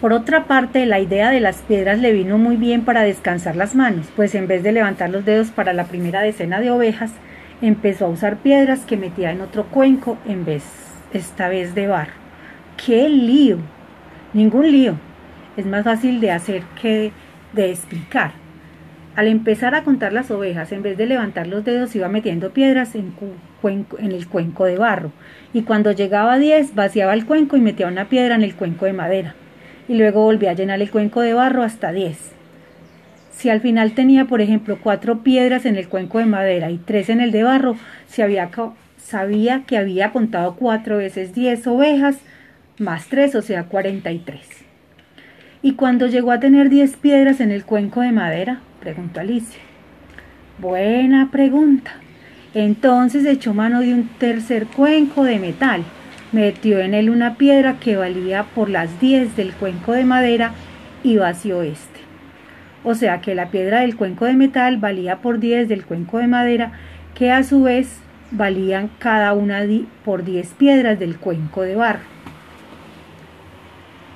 Por otra parte, la idea de las piedras le vino muy bien para descansar las manos, pues en vez de levantar los dedos para la primera decena de ovejas, empezó a usar piedras que metía en otro cuenco en vez, esta vez de barro. ¡Qué lío! Ningún lío. Es más fácil de hacer que de explicar. Al empezar a contar las ovejas, en vez de levantar los dedos, iba metiendo piedras en, en el cuenco de barro. Y cuando llegaba a 10, vaciaba el cuenco y metía una piedra en el cuenco de madera. Y luego volvía a llenar el cuenco de barro hasta 10. Si al final tenía, por ejemplo, cuatro piedras en el cuenco de madera y tres en el de barro, sabía que había contado cuatro veces 10 ovejas más tres, o sea, 43. ¿Y cuando llegó a tener 10 piedras en el cuenco de madera? preguntó Alicia. Buena pregunta. Entonces echó mano de un tercer cuenco de metal, metió en él una piedra que valía por las 10 del cuenco de madera y vació este. O sea que la piedra del cuenco de metal valía por 10 del cuenco de madera, que a su vez valían cada una por 10 piedras del cuenco de barro.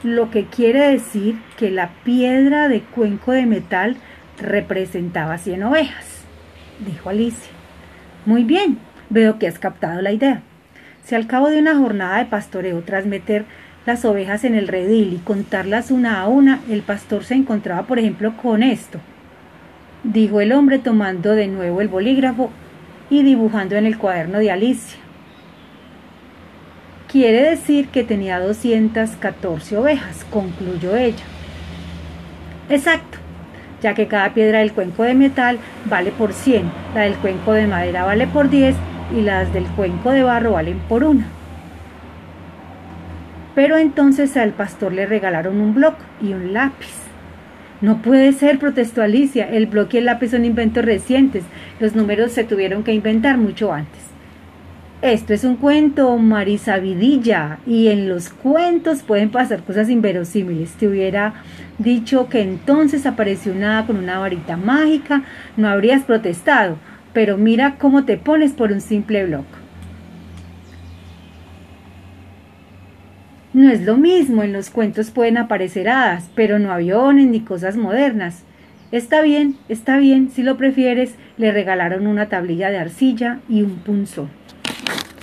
Lo que quiere decir que la piedra de cuenco de metal representaba 100 ovejas, dijo Alicia. Muy bien, veo que has captado la idea. Si al cabo de una jornada de pastoreo, tras meter las ovejas en el redil y contarlas una a una, el pastor se encontraba, por ejemplo, con esto, dijo el hombre tomando de nuevo el bolígrafo y dibujando en el cuaderno de Alicia. Quiere decir que tenía 214 ovejas, concluyó ella. Exacto, ya que cada piedra del cuenco de metal vale por 100, la del cuenco de madera vale por 10 y las del cuenco de barro valen por una. Pero entonces al pastor le regalaron un bloc y un lápiz. No puede ser, protestó Alicia. El bloc y el lápiz son inventos recientes. Los números se tuvieron que inventar mucho antes. Esto es un cuento, Marisabidilla, y en los cuentos pueden pasar cosas inverosímiles. Te hubiera dicho que entonces apareció una con una varita mágica, no habrías protestado, pero mira cómo te pones por un simple bloc. No es lo mismo, en los cuentos pueden aparecer hadas, pero no aviones ni cosas modernas. Está bien, está bien, si lo prefieres, le regalaron una tablilla de arcilla y un punzón.